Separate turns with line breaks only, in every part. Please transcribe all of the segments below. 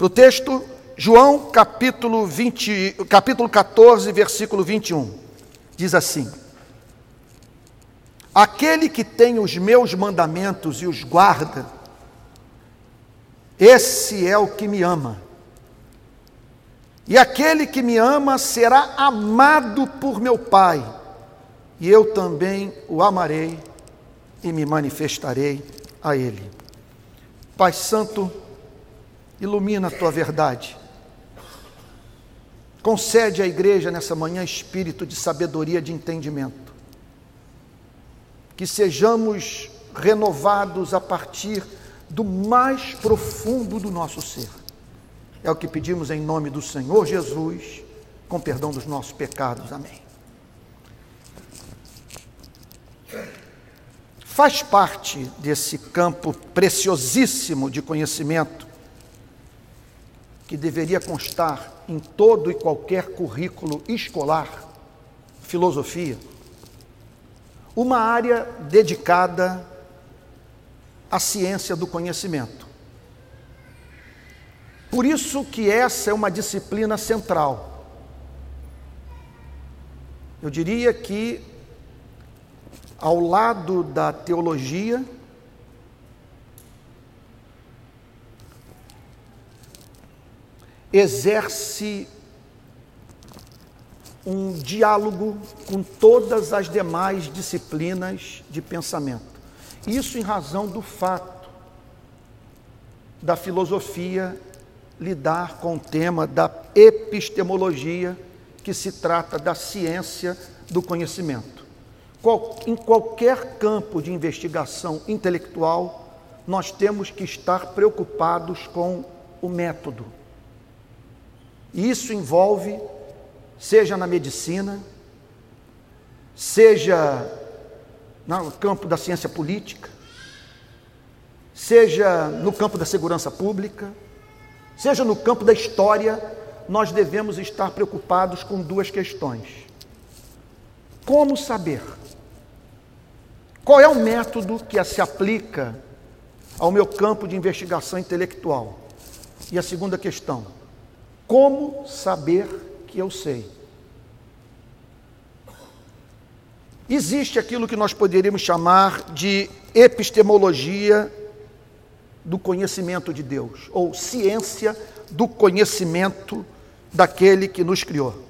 Para o texto, João capítulo, 20, capítulo 14, versículo 21. Diz assim: Aquele que tem os meus mandamentos e os guarda, esse é o que me ama. E aquele que me ama será amado por meu Pai, e eu também o amarei e me manifestarei a Ele. Pai Santo, ilumina a tua verdade. Concede à igreja nessa manhã espírito de sabedoria, de entendimento. Que sejamos renovados a partir do mais profundo do nosso ser é o que pedimos em nome do Senhor Jesus, com perdão dos nossos pecados. Amém. Faz parte desse campo preciosíssimo de conhecimento que deveria constar em todo e qualquer currículo escolar, filosofia, uma área dedicada à ciência do conhecimento. Por isso que essa é uma disciplina central. Eu diria que ao lado da teologia, exerce um diálogo com todas as demais disciplinas de pensamento. Isso em razão do fato da filosofia lidar com o tema da epistemologia, que se trata da ciência do conhecimento. Em qualquer campo de investigação intelectual, nós temos que estar preocupados com o método. Isso envolve, seja na medicina, seja no campo da ciência política, seja no campo da segurança pública, seja no campo da história, nós devemos estar preocupados com duas questões. Como saber? Qual é o método que se aplica ao meu campo de investigação intelectual? E a segunda questão: como saber que eu sei? Existe aquilo que nós poderíamos chamar de epistemologia do conhecimento de Deus, ou ciência do conhecimento daquele que nos criou.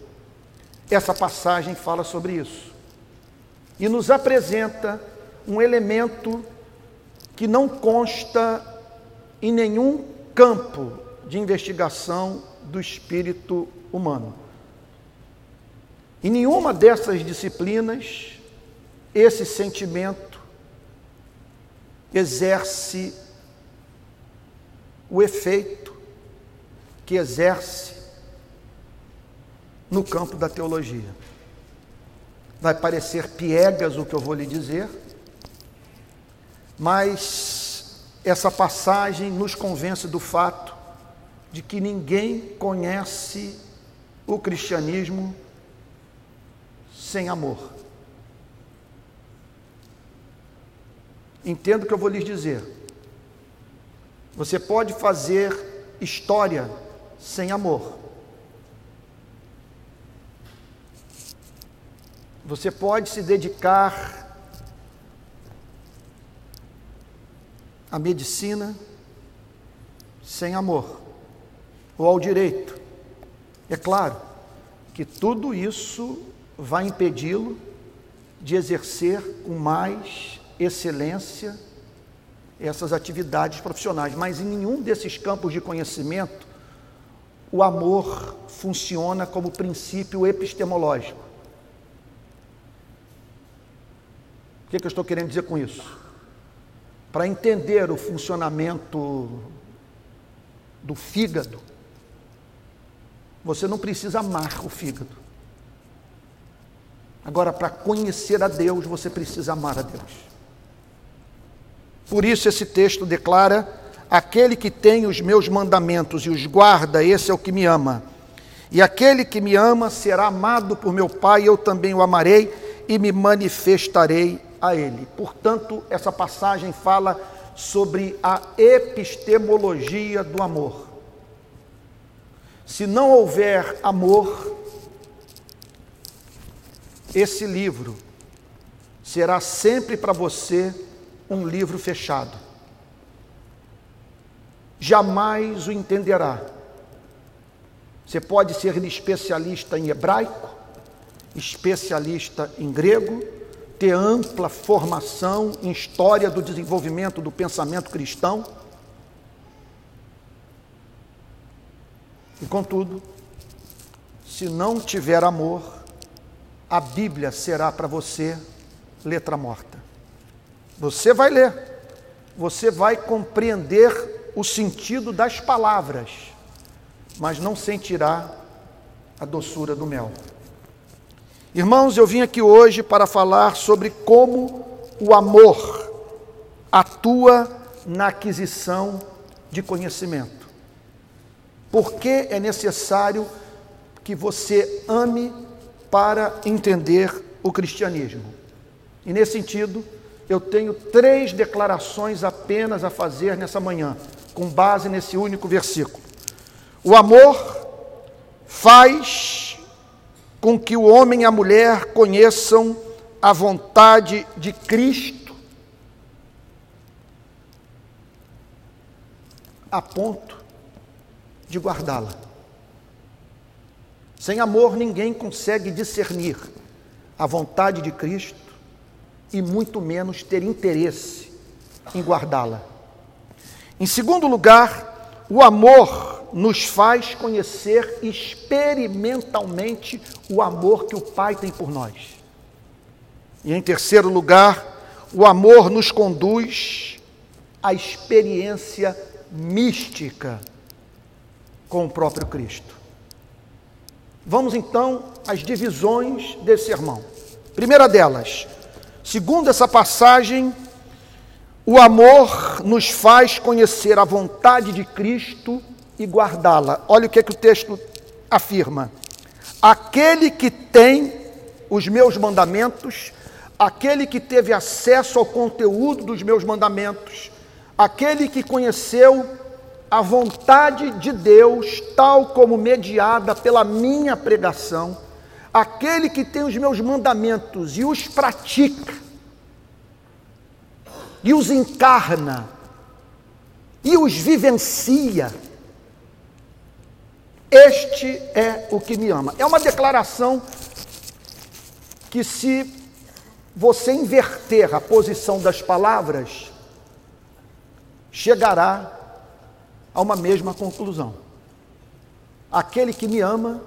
Essa passagem fala sobre isso e nos apresenta um elemento que não consta em nenhum campo de investigação do espírito humano. Em nenhuma dessas disciplinas, esse sentimento exerce o efeito que exerce no campo da teologia. Vai parecer piegas o que eu vou lhe dizer, mas essa passagem nos convence do fato de que ninguém conhece o cristianismo sem amor. Entendo o que eu vou lhes dizer. Você pode fazer história sem amor. Você pode se dedicar à medicina sem amor, ou ao direito. É claro que tudo isso vai impedi-lo de exercer com mais excelência essas atividades profissionais, mas em nenhum desses campos de conhecimento o amor funciona como princípio epistemológico. O que, é que eu estou querendo dizer com isso? Para entender o funcionamento do fígado, você não precisa amar o fígado. Agora, para conhecer a Deus, você precisa amar a Deus. Por isso, esse texto declara: aquele que tem os meus mandamentos e os guarda, esse é o que me ama. E aquele que me ama será amado por meu Pai, eu também o amarei e me manifestarei a ele. Portanto, essa passagem fala sobre a epistemologia do amor. Se não houver amor, esse livro será sempre para você um livro fechado. Jamais o entenderá. Você pode ser especialista em hebraico, especialista em grego, ter ampla formação em história do desenvolvimento do pensamento cristão. E contudo, se não tiver amor, a Bíblia será para você letra morta. Você vai ler, você vai compreender o sentido das palavras, mas não sentirá a doçura do mel. Irmãos, eu vim aqui hoje para falar sobre como o amor atua na aquisição de conhecimento. Por que é necessário que você ame para entender o cristianismo? E nesse sentido, eu tenho três declarações apenas a fazer nessa manhã, com base nesse único versículo. O amor faz com que o homem e a mulher conheçam a vontade de Cristo, a ponto de guardá-la. Sem amor, ninguém consegue discernir a vontade de Cristo e muito menos ter interesse em guardá-la. Em segundo lugar, o amor nos faz conhecer experimentalmente o amor que o Pai tem por nós. E em terceiro lugar, o amor nos conduz à experiência mística com o próprio Cristo. Vamos então às divisões desse sermão. Primeira delas, Segundo essa passagem, o amor nos faz conhecer a vontade de Cristo e guardá-la. Olha o que, é que o texto afirma: aquele que tem os meus mandamentos, aquele que teve acesso ao conteúdo dos meus mandamentos, aquele que conheceu a vontade de Deus, tal como mediada pela minha pregação, aquele que tem os meus mandamentos e os pratica, e os encarna, e os vivencia, este é o que me ama. É uma declaração que, se você inverter a posição das palavras, chegará a uma mesma conclusão. Aquele que me ama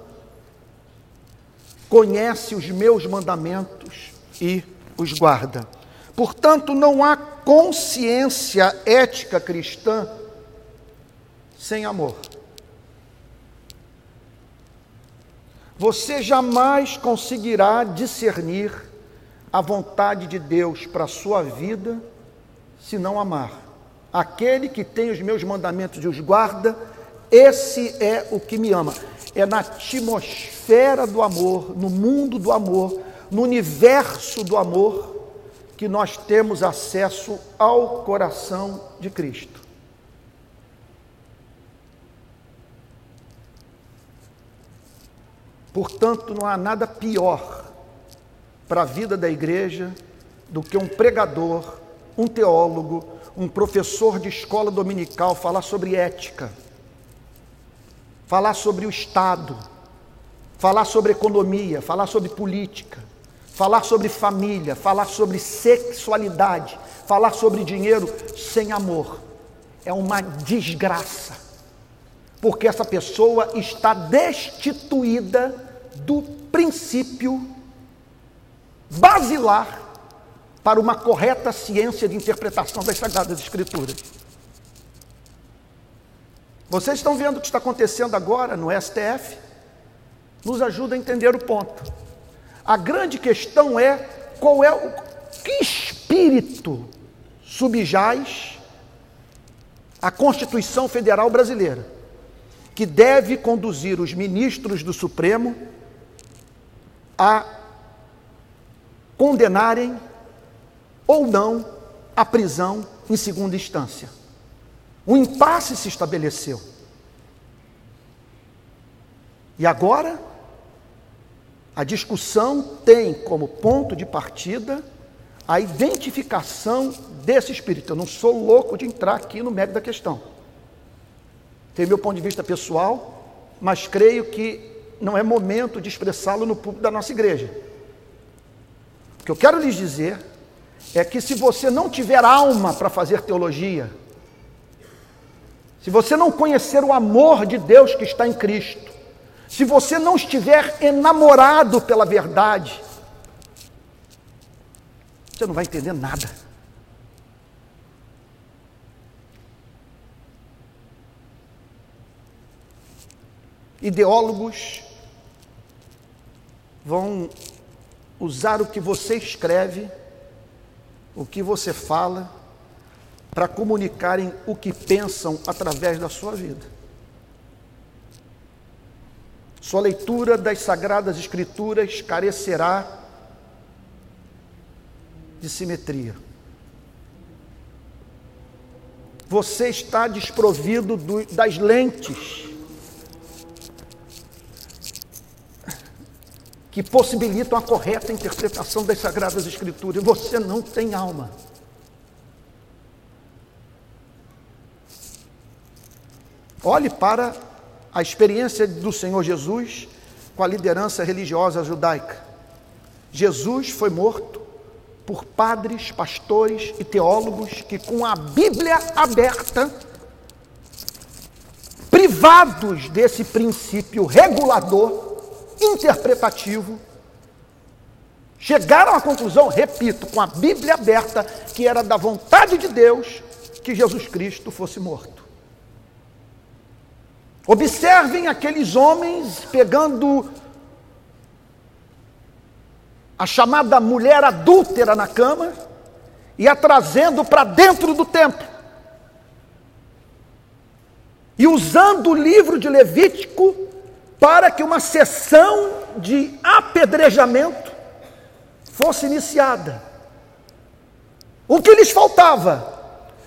conhece os meus mandamentos e os guarda. Portanto, não há consciência ética cristã sem amor. Você jamais conseguirá discernir a vontade de Deus para a sua vida se não amar. Aquele que tem os meus mandamentos e os guarda, esse é o que me ama é na atmosfera do amor, no mundo do amor, no universo do amor, que nós temos acesso ao coração de Cristo. Portanto, não há nada pior para a vida da igreja do que um pregador, um teólogo, um professor de escola dominical falar sobre ética falar sobre o Estado, falar sobre economia, falar sobre política, falar sobre família, falar sobre sexualidade, falar sobre dinheiro sem amor. É uma desgraça, porque essa pessoa está destituída do princípio basilar para uma correta ciência de interpretação das Sagradas Escrituras. Vocês estão vendo o que está acontecendo agora no STF? Nos ajuda a entender o ponto. A grande questão é qual é o que espírito subjaz a Constituição Federal Brasileira, que deve conduzir os ministros do Supremo a condenarem ou não a prisão em segunda instância. Um impasse se estabeleceu. E agora, a discussão tem como ponto de partida a identificação desse espírito. Eu não sou louco de entrar aqui no mérito da questão. Tem meu ponto de vista pessoal, mas creio que não é momento de expressá-lo no público da nossa igreja. O que eu quero lhes dizer é que se você não tiver alma para fazer teologia, se você não conhecer o amor de Deus que está em Cristo, se você não estiver enamorado pela verdade, você não vai entender nada. Ideólogos vão usar o que você escreve, o que você fala, para comunicarem o que pensam através da sua vida. Sua leitura das Sagradas Escrituras carecerá de simetria. Você está desprovido do, das lentes que possibilitam a correta interpretação das Sagradas Escrituras. Você não tem alma. Olhe para a experiência do Senhor Jesus com a liderança religiosa judaica. Jesus foi morto por padres, pastores e teólogos que, com a Bíblia aberta, privados desse princípio regulador, interpretativo, chegaram à conclusão, repito, com a Bíblia aberta, que era da vontade de Deus que Jesus Cristo fosse morto. Observem aqueles homens pegando a chamada mulher adúltera na cama e a trazendo para dentro do templo. E usando o livro de Levítico para que uma sessão de apedrejamento fosse iniciada. O que lhes faltava?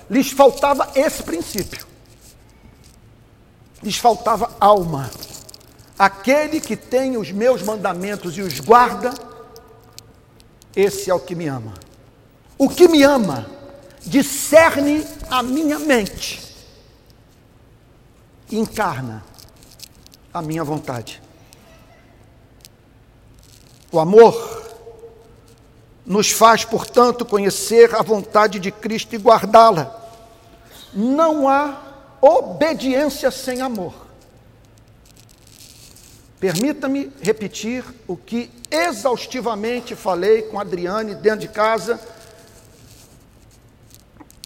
Lhes faltava esse princípio. Lhes faltava alma. Aquele que tem os meus mandamentos e os guarda, esse é o que me ama. O que me ama discerne a minha mente, encarna a minha vontade. O amor nos faz, portanto, conhecer a vontade de Cristo e guardá-la. Não há obediência sem amor. Permita-me repetir o que exaustivamente falei com Adriane dentro de casa,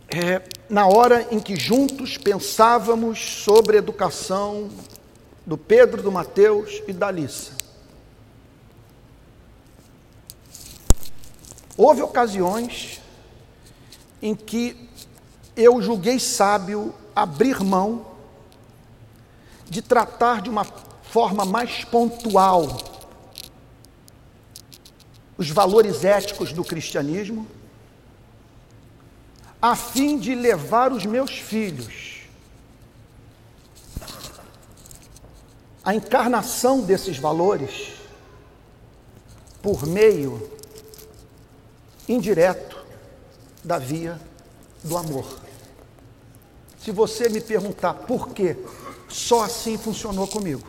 é, na hora em que juntos pensávamos sobre educação do Pedro, do Mateus e da Alissa. Houve ocasiões em que eu julguei sábio abrir mão de tratar de uma forma mais pontual os valores éticos do cristianismo, a fim de levar os meus filhos a encarnação desses valores por meio indireto da via do amor. Se você me perguntar por quê, só assim funcionou comigo.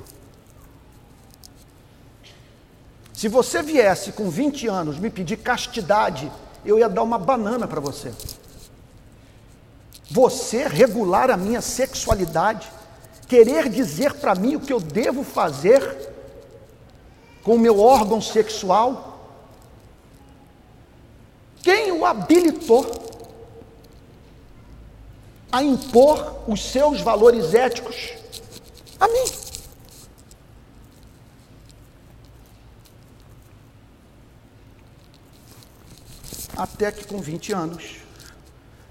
Se você viesse com 20 anos me pedir castidade, eu ia dar uma banana para você. Você regular a minha sexualidade querer dizer para mim o que eu devo fazer com o meu órgão sexual? Quem o habilitou a impor os seus valores éticos a mim? Até que com 20 anos,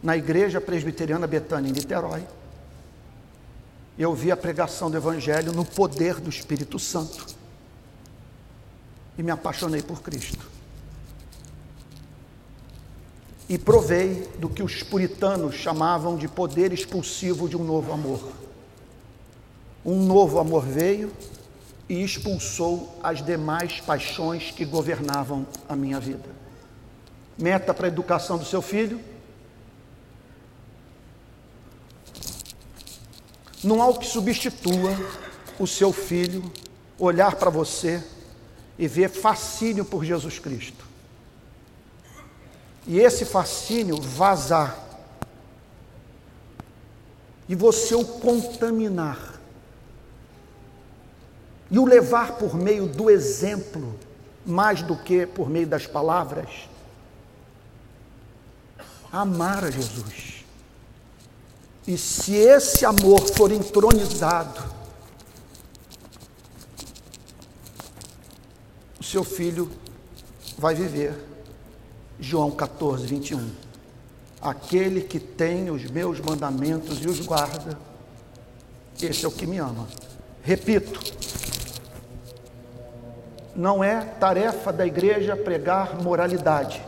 na igreja presbiteriana Betânia em Niterói, eu vi a pregação do Evangelho no poder do Espírito Santo e me apaixonei por Cristo. E provei do que os puritanos chamavam de poder expulsivo de um novo amor. Um novo amor veio e expulsou as demais paixões que governavam a minha vida. Meta para a educação do seu filho: Não há o que substitua o seu filho olhar para você e ver fascínio por Jesus Cristo. E esse fascínio vazar. E você o contaminar. E o levar por meio do exemplo, mais do que por meio das palavras. Amar a Jesus. E se esse amor for entronizado, o seu filho vai viver. João 14, 21. Aquele que tem os meus mandamentos e os guarda, esse é o que me ama. Repito, não é tarefa da igreja pregar moralidade,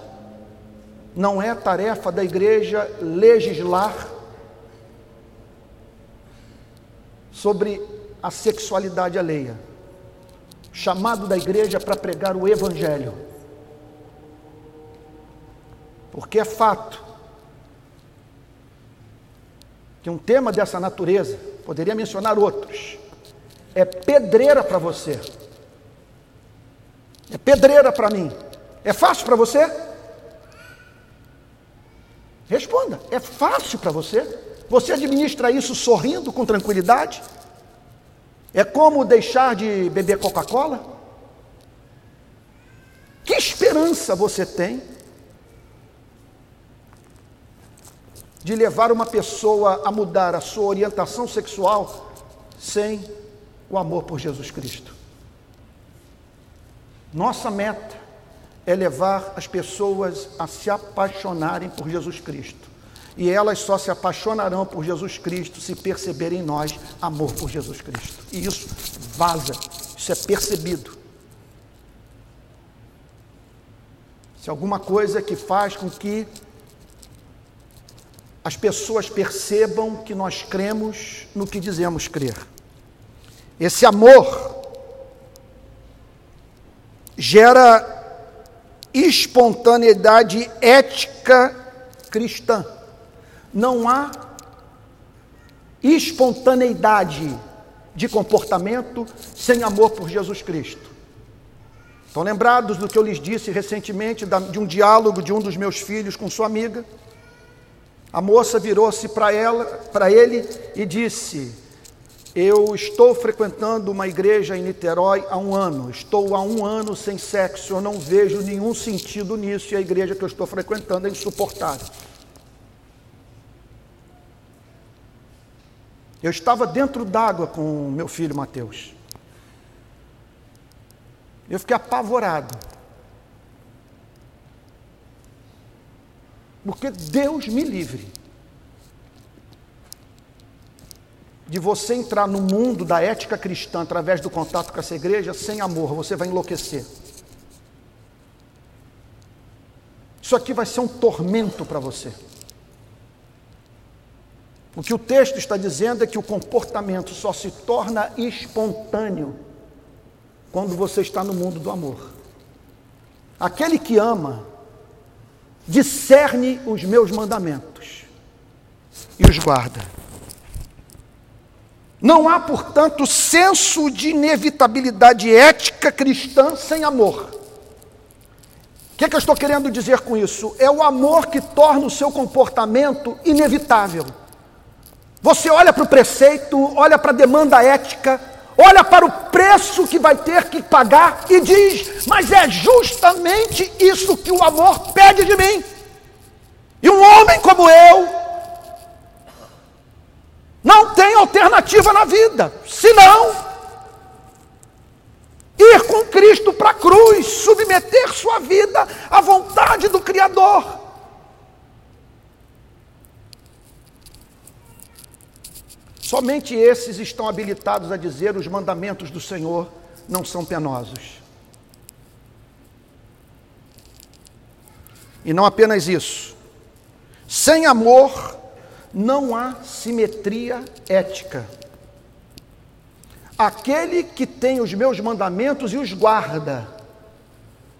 não é tarefa da igreja legislar sobre a sexualidade alheia. Chamado da igreja para pregar o evangelho. Porque é fato que um tema dessa natureza, poderia mencionar outros, é pedreira para você. É pedreira para mim. É fácil para você? Responda. É fácil para você? Você administra isso sorrindo, com tranquilidade? É como deixar de beber Coca-Cola? Que esperança você tem de levar uma pessoa a mudar a sua orientação sexual sem o amor por Jesus Cristo? Nossa meta é levar as pessoas a se apaixonarem por Jesus Cristo. E elas só se apaixonarão por Jesus Cristo se perceberem em nós amor por Jesus Cristo. E isso vaza, isso é percebido. Se alguma coisa que faz com que as pessoas percebam que nós cremos no que dizemos crer. Esse amor gera espontaneidade ética cristã não há espontaneidade de comportamento sem amor por Jesus Cristo. Estão lembrados do que eu lhes disse recentemente, de um diálogo de um dos meus filhos com sua amiga? A moça virou-se para ele e disse: Eu estou frequentando uma igreja em Niterói há um ano, estou há um ano sem sexo, eu não vejo nenhum sentido nisso e a igreja que eu estou frequentando é insuportável. Eu estava dentro d'água com meu filho Mateus. Eu fiquei apavorado. Porque Deus me livre de você entrar no mundo da ética cristã através do contato com essa igreja sem amor, você vai enlouquecer. Isso aqui vai ser um tormento para você. O que o texto está dizendo é que o comportamento só se torna espontâneo quando você está no mundo do amor. Aquele que ama discerne os meus mandamentos e os guarda. Não há, portanto, senso de inevitabilidade ética cristã sem amor. O que, é que eu estou querendo dizer com isso? É o amor que torna o seu comportamento inevitável. Você olha para o preceito, olha para a demanda ética, olha para o preço que vai ter que pagar e diz: Mas é justamente isso que o amor pede de mim. E um homem como eu não tem alternativa na vida, senão ir com Cristo para a cruz, submeter sua vida à vontade do Criador. Somente esses estão habilitados a dizer os mandamentos do Senhor não são penosos. E não apenas isso. Sem amor não há simetria ética. Aquele que tem os meus mandamentos e os guarda.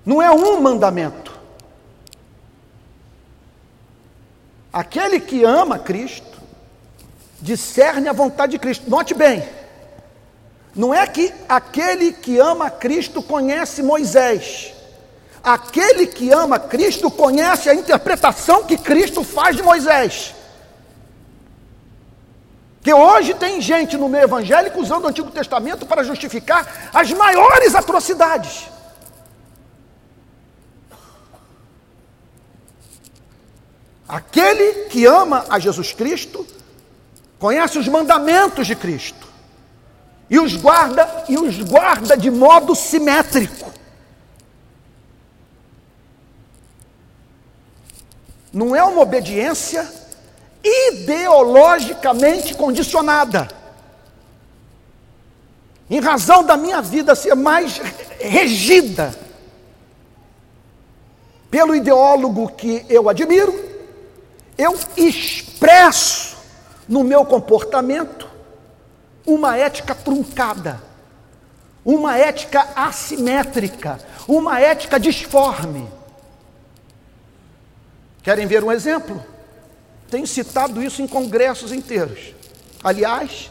Não é um mandamento. Aquele que ama Cristo, discerne a vontade de Cristo. Note bem, não é que aquele que ama Cristo conhece Moisés. Aquele que ama Cristo conhece a interpretação que Cristo faz de Moisés. Que hoje tem gente no meio evangélico usando o Antigo Testamento para justificar as maiores atrocidades. Aquele que ama a Jesus Cristo conhece os mandamentos de Cristo e os guarda e os guarda de modo simétrico. Não é uma obediência ideologicamente condicionada. Em razão da minha vida ser mais regida pelo ideólogo que eu admiro, eu expresso no meu comportamento uma ética truncada, uma ética assimétrica, uma ética disforme. Querem ver um exemplo? Tenho citado isso em congressos inteiros. Aliás,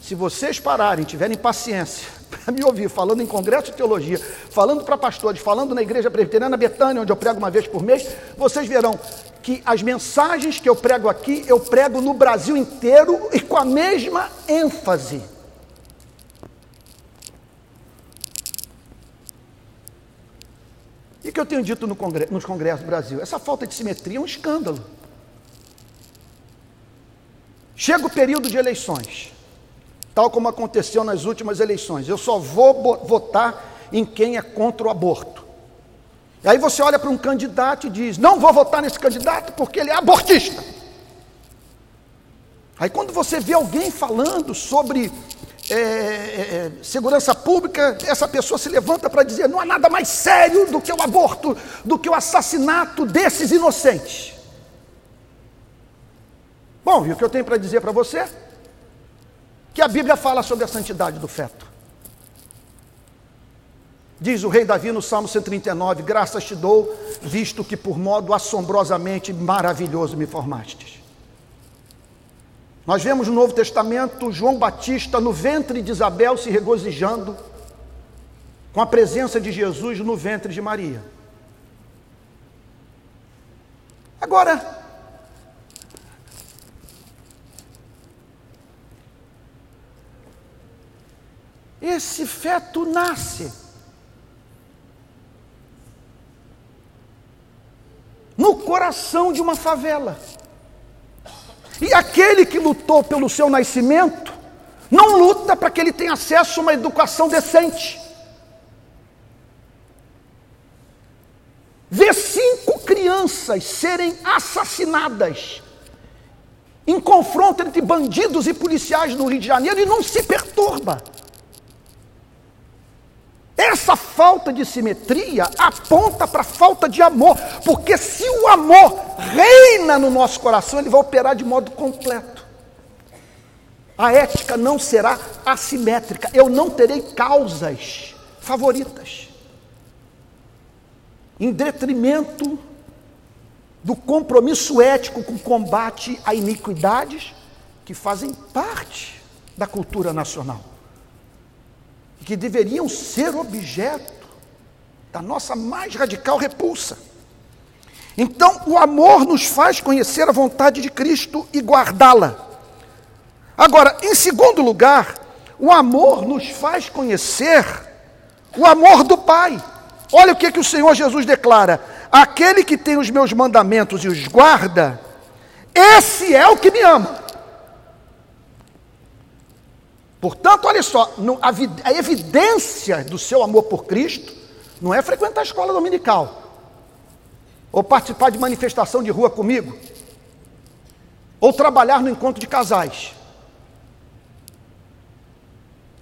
se vocês pararem, tiverem paciência para me ouvir falando em congresso de teologia, falando para pastores, falando na igreja presbiteriana Betânia, onde eu prego uma vez por mês, vocês verão que as mensagens que eu prego aqui, eu prego no Brasil inteiro e com a mesma ênfase. E o que eu tenho dito no congresso, nos congressos do Brasil? Essa falta de simetria é um escândalo. Chega o período de eleições, tal como aconteceu nas últimas eleições. Eu só vou votar em quem é contra o aborto. E aí você olha para um candidato e diz: Não vou votar nesse candidato porque ele é abortista. Aí quando você vê alguém falando sobre é, é, segurança pública, essa pessoa se levanta para dizer: não há nada mais sério do que o aborto, do que o assassinato desses inocentes. Bom, e o que eu tenho para dizer para você? Que a Bíblia fala sobre a santidade do feto. Diz o rei Davi no Salmo 139: Graças te dou, visto que por modo assombrosamente maravilhoso me formastes. Nós vemos no Novo Testamento João Batista no ventre de Isabel se regozijando com a presença de Jesus no ventre de Maria. Agora, esse feto nasce no coração de uma favela. E aquele que lutou pelo seu nascimento, não luta para que ele tenha acesso a uma educação decente. Ver cinco crianças serem assassinadas em confronto entre bandidos e policiais no Rio de Janeiro e não se perturba. Essa falta de simetria aponta para a falta de amor, porque se o amor reina no nosso coração, ele vai operar de modo completo. A ética não será assimétrica, eu não terei causas favoritas, em detrimento do compromisso ético com o combate a iniquidades que fazem parte da cultura nacional que deveriam ser objeto da nossa mais radical repulsa. Então, o amor nos faz conhecer a vontade de Cristo e guardá-la. Agora, em segundo lugar, o amor nos faz conhecer o amor do Pai. Olha o que, que o Senhor Jesus declara: aquele que tem os meus mandamentos e os guarda, esse é o que me ama. Portanto, olha só, a evidência do seu amor por Cristo não é frequentar a escola dominical, ou participar de manifestação de rua comigo, ou trabalhar no encontro de casais.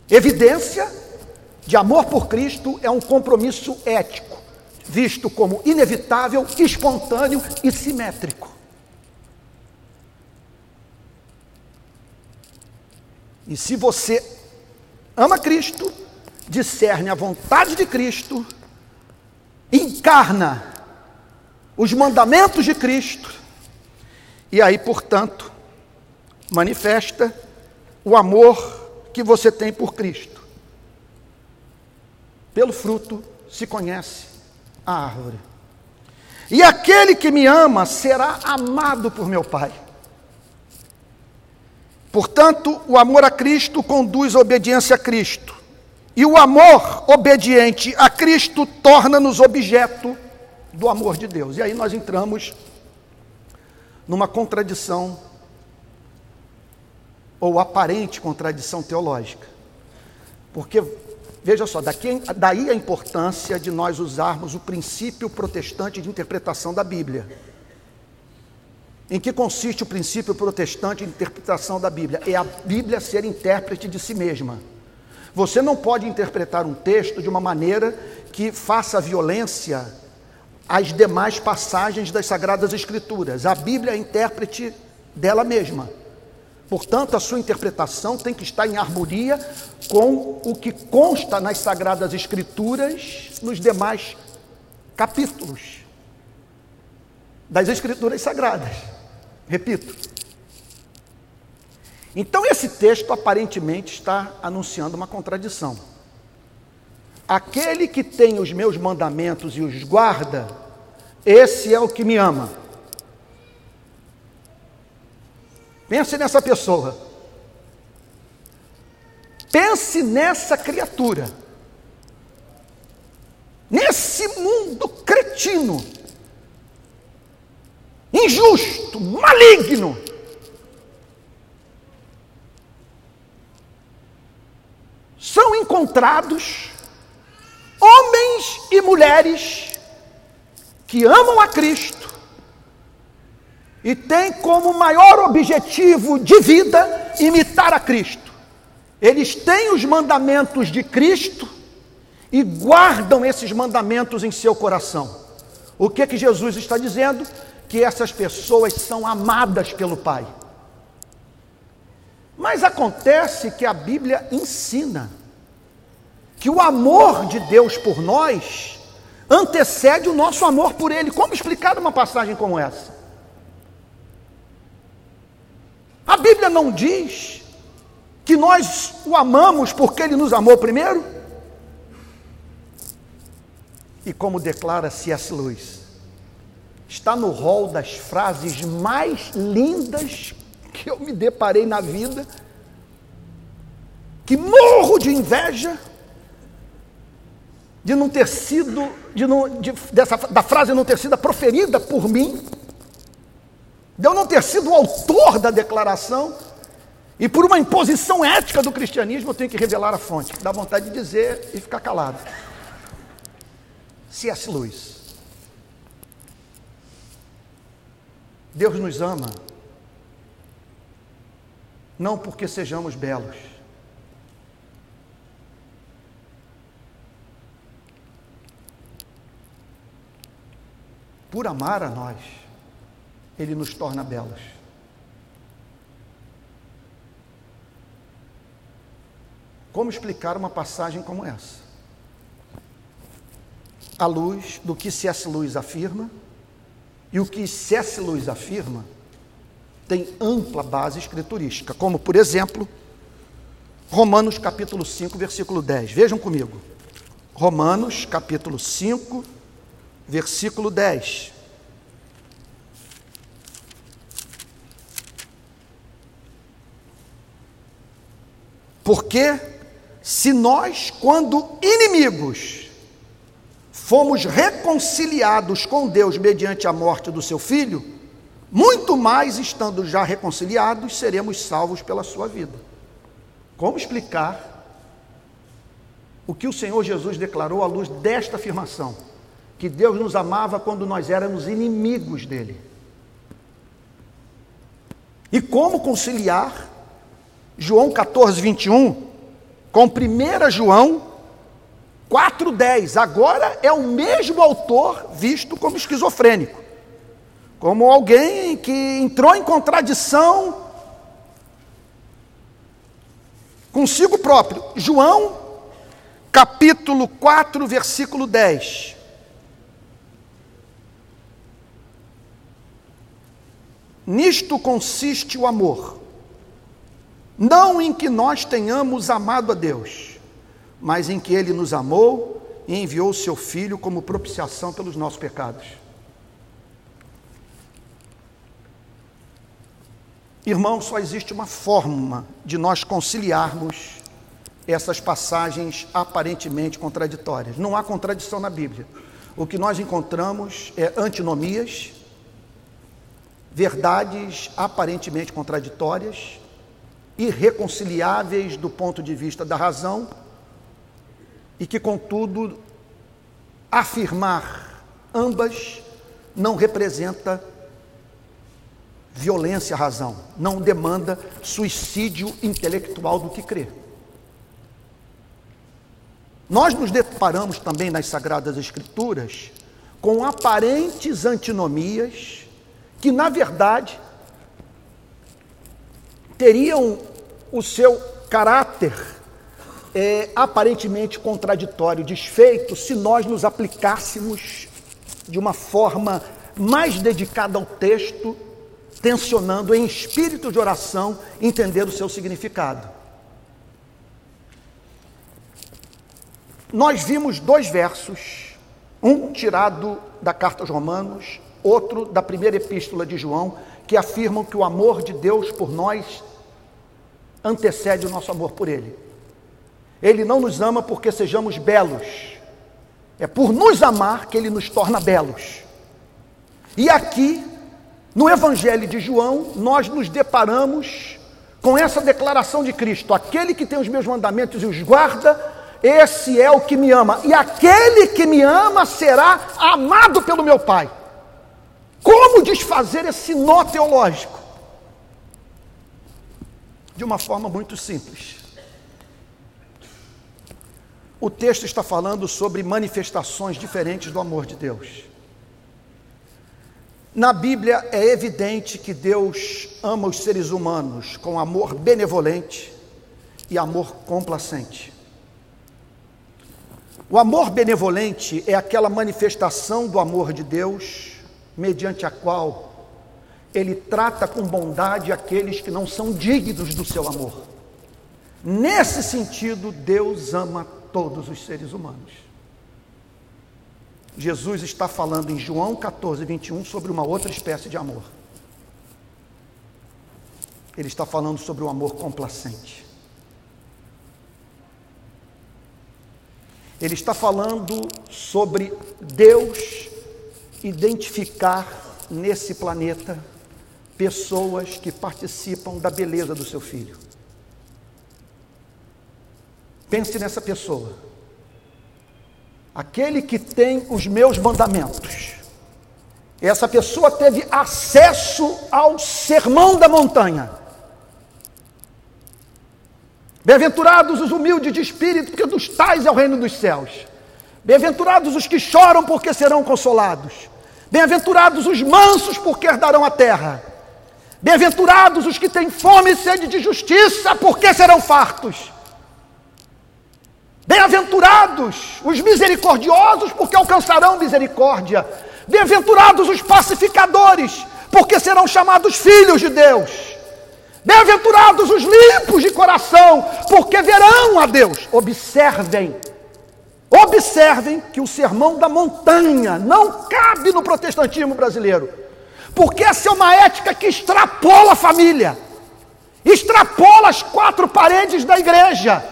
Evidência de amor por Cristo é um compromisso ético, visto como inevitável, espontâneo e simétrico. E se você ama Cristo, discerne a vontade de Cristo, encarna os mandamentos de Cristo, e aí, portanto, manifesta o amor que você tem por Cristo. Pelo fruto se conhece a árvore. E aquele que me ama será amado por meu Pai. Portanto, o amor a Cristo conduz à obediência a Cristo. E o amor obediente a Cristo torna-nos objeto do amor de Deus. E aí nós entramos numa contradição ou aparente contradição teológica. Porque, veja só, daqui, daí a importância de nós usarmos o princípio protestante de interpretação da Bíblia. Em que consiste o princípio protestante de interpretação da Bíblia? É a Bíblia ser intérprete de si mesma. Você não pode interpretar um texto de uma maneira que faça violência às demais passagens das Sagradas Escrituras. A Bíblia é intérprete dela mesma. Portanto, a sua interpretação tem que estar em harmonia com o que consta nas Sagradas Escrituras nos demais capítulos das Escrituras Sagradas. Repito. Então, esse texto aparentemente está anunciando uma contradição. Aquele que tem os meus mandamentos e os guarda, esse é o que me ama. Pense nessa pessoa. Pense nessa criatura. Nesse mundo cretino injusto, maligno. São encontrados homens e mulheres que amam a Cristo e têm como maior objetivo de vida imitar a Cristo. Eles têm os mandamentos de Cristo e guardam esses mandamentos em seu coração. O que que Jesus está dizendo? Que essas pessoas são amadas pelo Pai. Mas acontece que a Bíblia ensina que o amor de Deus por nós antecede o nosso amor por Ele. Como explicar uma passagem como essa? A Bíblia não diz que nós o amamos porque Ele nos amou primeiro? E como declara C.S. Lewis, está no rol das frases mais lindas que eu me deparei na vida, que morro de inveja de não ter sido, de não, de, dessa, da frase não ter sido proferida por mim, de eu não ter sido o autor da declaração, e por uma imposição ética do cristianismo eu tenho que revelar a fonte, dá vontade de dizer e ficar calado. C.S. Lewis. Deus nos ama não porque sejamos belos, por amar a nós, Ele nos torna belos. Como explicar uma passagem como essa? À luz do que C.S. Lewis afirma e o que C.S. Lewis afirma tem ampla base escriturística, como, por exemplo, Romanos capítulo 5, versículo 10. Vejam comigo. Romanos capítulo 5, versículo 10. Porque se nós, quando inimigos, fomos reconciliados com Deus mediante a morte do seu filho, muito mais estando já reconciliados, seremos salvos pela sua vida. Como explicar o que o Senhor Jesus declarou à luz desta afirmação? Que Deus nos amava quando nós éramos inimigos dele. E como conciliar João 14, 21 com 1 João 4,10. Agora é o mesmo autor visto como esquizofrênico, como alguém que entrou em contradição consigo próprio. João, capítulo 4, versículo 10. Nisto consiste o amor, não em que nós tenhamos amado a Deus, mas em que Ele nos amou e enviou o Seu Filho como propiciação pelos nossos pecados. Irmão, só existe uma forma de nós conciliarmos essas passagens aparentemente contraditórias. Não há contradição na Bíblia. O que nós encontramos é antinomias, verdades aparentemente contraditórias, irreconciliáveis do ponto de vista da razão, e que, contudo, afirmar ambas não representa violência à razão, não demanda suicídio intelectual do que crê. Nós nos deparamos também nas Sagradas Escrituras com aparentes antinomias que, na verdade, teriam o seu caráter é, aparentemente contraditório, desfeito, se nós nos aplicássemos de uma forma mais dedicada ao texto tensionando em espírito de oração entender o seu significado. Nós vimos dois versos, um tirado da carta aos Romanos, outro da primeira epístola de João, que afirmam que o amor de Deus por nós antecede o nosso amor por Ele. Ele não nos ama porque sejamos belos, é por nos amar que Ele nos torna belos. E aqui no Evangelho de João, nós nos deparamos com essa declaração de Cristo: aquele que tem os meus mandamentos e os guarda, esse é o que me ama, e aquele que me ama será amado pelo meu Pai. Como desfazer esse nó teológico? De uma forma muito simples. O texto está falando sobre manifestações diferentes do amor de Deus. Na Bíblia é evidente que Deus ama os seres humanos com amor benevolente e amor complacente. O amor benevolente é aquela manifestação do amor de Deus, mediante a qual ele trata com bondade aqueles que não são dignos do seu amor. Nesse sentido, Deus ama todos os seres humanos. Jesus está falando em João 14, 21 sobre uma outra espécie de amor. Ele está falando sobre o amor complacente. Ele está falando sobre Deus identificar nesse planeta pessoas que participam da beleza do seu filho. Pense nessa pessoa aquele que tem os meus mandamentos. Essa pessoa teve acesso ao sermão da montanha. Bem-aventurados os humildes de espírito, porque dos tais é o reino dos céus. Bem-aventurados os que choram, porque serão consolados. Bem-aventurados os mansos, porque herdarão a terra. Bem-aventurados os que têm fome e sede de justiça, porque serão fartos. Bem-aventurados os misericordiosos, porque alcançarão misericórdia. Bem-aventurados os pacificadores, porque serão chamados filhos de Deus. Bem-aventurados os limpos de coração, porque verão a Deus. Observem, observem que o sermão da montanha não cabe no protestantismo brasileiro, porque essa é uma ética que extrapola a família, extrapola as quatro paredes da igreja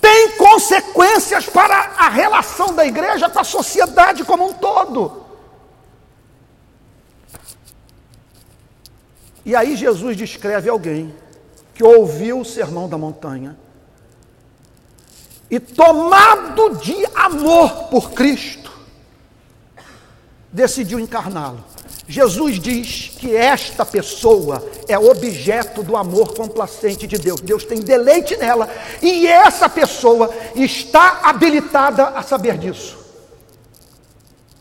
tem consequências para a relação da igreja com a sociedade como um todo. E aí Jesus descreve alguém que ouviu o sermão da montanha e, tomado de amor por Cristo, decidiu encarná-lo. Jesus diz que esta pessoa é objeto do amor complacente de Deus. Deus tem deleite nela e essa pessoa está habilitada a saber disso.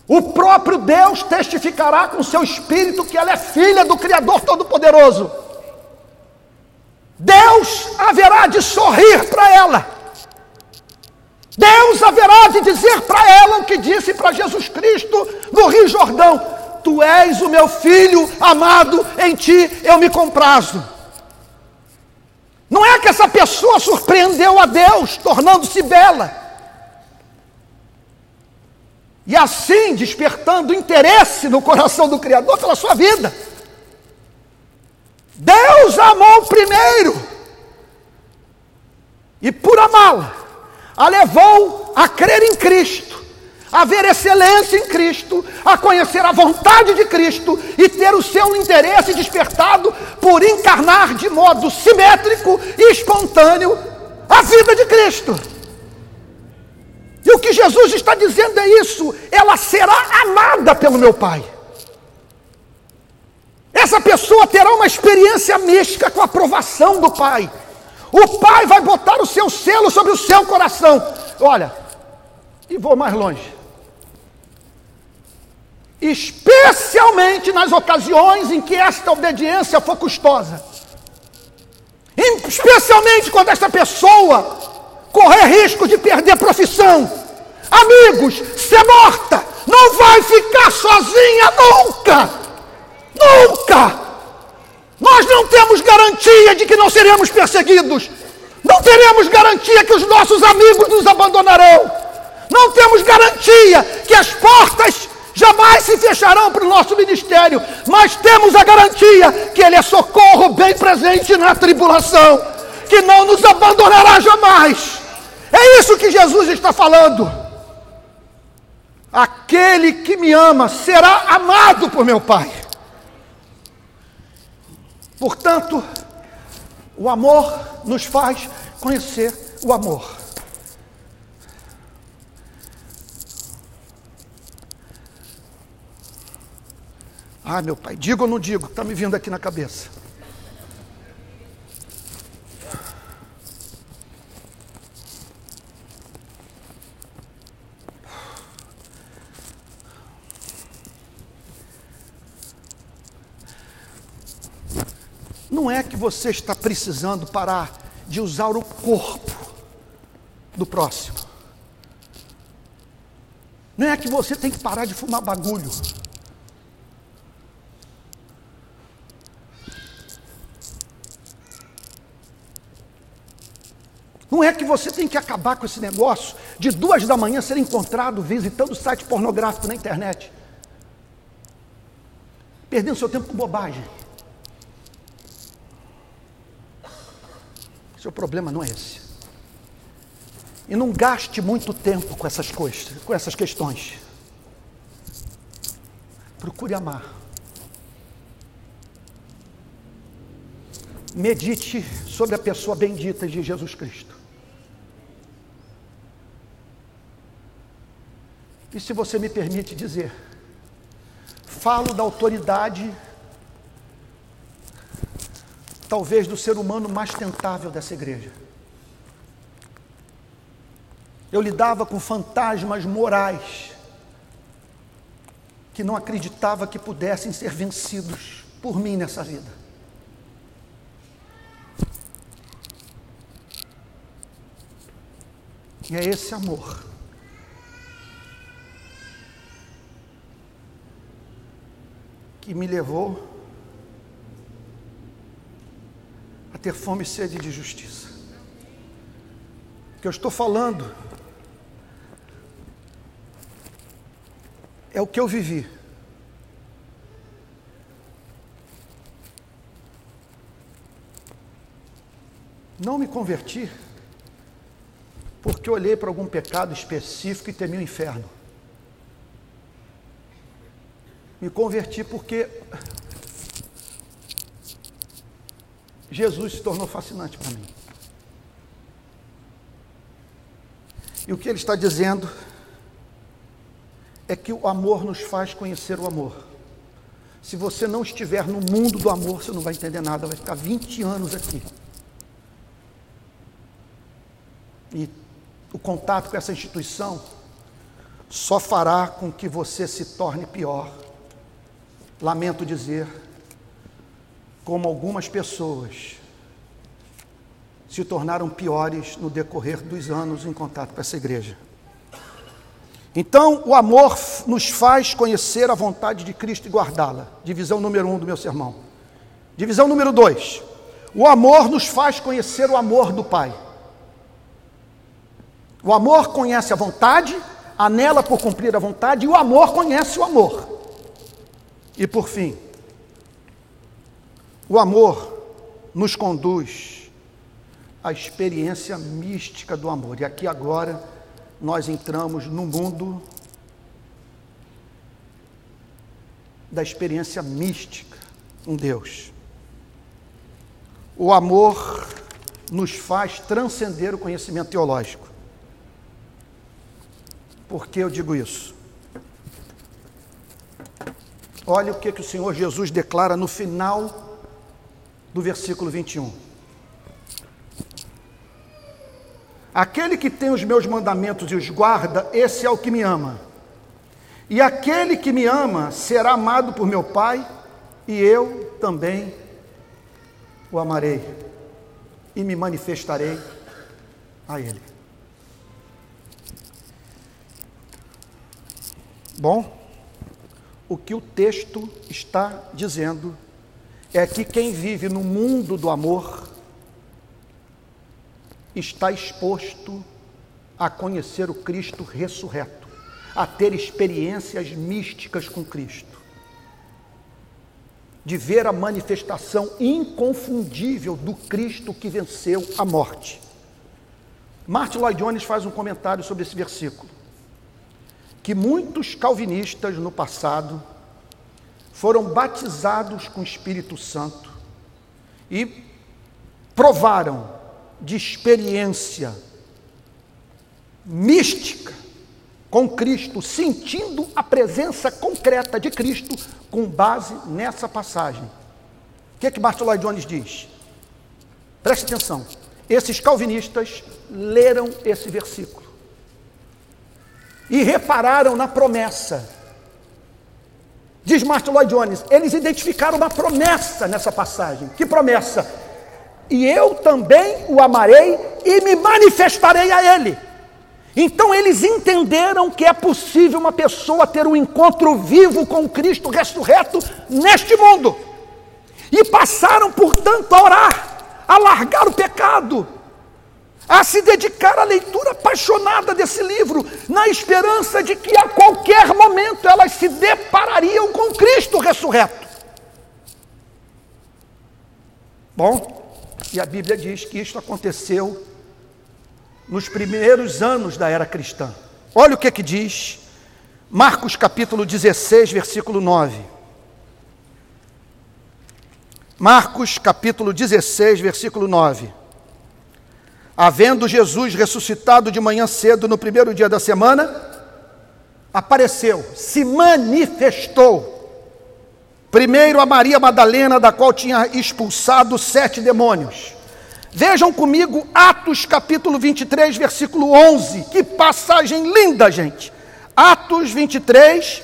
O próprio Deus testificará com seu espírito que ela é filha do Criador Todo-Poderoso. Deus haverá de sorrir para ela. Deus haverá de dizer para ela o que disse para Jesus Cristo no Rio Jordão: Tu és o meu filho amado, em ti eu me comprazo. Não é que essa pessoa surpreendeu a Deus, tornando-se bela. E assim despertando interesse no coração do Criador pela sua vida. Deus amou primeiro. E por amá-la, a levou a crer em Cristo, a ver excelência em Cristo, a conhecer a vontade de Cristo e ter o seu interesse despertado por encarnar de modo simétrico e espontâneo a vida de Cristo. E o que Jesus está dizendo é isso: ela será amada pelo meu Pai. Essa pessoa terá uma experiência mística com a aprovação do Pai. O Pai vai botar o seu selo sobre o seu coração. Olha, e vou mais longe. Especialmente nas ocasiões em que esta obediência for custosa. Especialmente quando esta pessoa correr risco de perder profissão, amigos, ser morta. Não vai ficar sozinha nunca. Nunca! Nós não temos garantia de que não seremos perseguidos. Não teremos garantia que os nossos amigos nos abandonarão. Não temos garantia que as portas jamais se fecharão para o nosso ministério. Mas temos a garantia que Ele é socorro bem presente na tribulação, que não nos abandonará jamais. É isso que Jesus está falando. Aquele que me ama será amado por meu Pai. Portanto, o amor nos faz conhecer o amor. Ah, meu pai, digo ou não digo? Está me vindo aqui na cabeça. Não é que você está precisando parar de usar o corpo do próximo. Não é que você tem que parar de fumar bagulho. Não é que você tem que acabar com esse negócio de duas da manhã ser encontrado visitando site pornográfico na internet. Perdendo seu tempo com bobagem. Seu problema não é esse. E não gaste muito tempo com essas coisas, com essas questões. Procure amar. Medite sobre a pessoa bendita de Jesus Cristo. E se você me permite dizer, falo da autoridade talvez do ser humano mais tentável dessa igreja. Eu lidava com fantasmas morais que não acreditava que pudessem ser vencidos por mim nessa vida. E é esse amor que me levou a ter fome e sede de justiça. O que eu estou falando é o que eu vivi. Não me converti porque olhei para algum pecado específico e temi o inferno. Me converti porque Jesus se tornou fascinante para mim. E o que ele está dizendo é que o amor nos faz conhecer o amor. Se você não estiver no mundo do amor, você não vai entender nada, vai ficar 20 anos aqui. E o contato com essa instituição só fará com que você se torne pior. Lamento dizer, como algumas pessoas se tornaram piores no decorrer dos anos em contato com essa igreja. Então, o amor nos faz conhecer a vontade de Cristo e guardá-la. Divisão número um do meu sermão. Divisão número dois. O amor nos faz conhecer o amor do Pai. O amor conhece a vontade, anela por cumprir a vontade, e o amor conhece o amor. E por fim, o amor nos conduz à experiência mística do amor. E aqui agora nós entramos no mundo da experiência mística com Deus. O amor nos faz transcender o conhecimento teológico. Por que eu digo isso? Olha o que, que o Senhor Jesus declara no final do versículo 21. Aquele que tem os meus mandamentos e os guarda, esse é o que me ama. E aquele que me ama será amado por meu Pai, e eu também o amarei e me manifestarei a ele. Bom, o que o texto está dizendo é que quem vive no mundo do amor está exposto a conhecer o Cristo ressurreto, a ter experiências místicas com Cristo, de ver a manifestação inconfundível do Cristo que venceu a morte. Martin Lloyd Jones faz um comentário sobre esse versículo, que muitos calvinistas no passado foram batizados com o Espírito Santo e provaram de experiência mística com Cristo, sentindo a presença concreta de Cristo com base nessa passagem. O que é que Martin Jones diz? Preste atenção. Esses calvinistas leram esse versículo e repararam na promessa. Diz Martin Lloyd Jones, eles identificaram uma promessa nessa passagem. Que promessa? e eu também o amarei e me manifestarei a ele. Então eles entenderam que é possível uma pessoa ter um encontro vivo com Cristo ressurreto neste mundo. E passaram, portanto, a orar, a largar o pecado, a se dedicar à leitura apaixonada desse livro, na esperança de que a qualquer momento elas se deparariam com Cristo ressurreto. Bom, e a Bíblia diz que isto aconteceu nos primeiros anos da era cristã. Olha o que que diz Marcos capítulo 16, versículo 9. Marcos capítulo 16, versículo 9. Havendo Jesus ressuscitado de manhã cedo no primeiro dia da semana, apareceu, se manifestou Primeiro a Maria Madalena, da qual tinha expulsado sete demônios. Vejam comigo Atos capítulo 23, versículo 11. Que passagem linda, gente. Atos 23,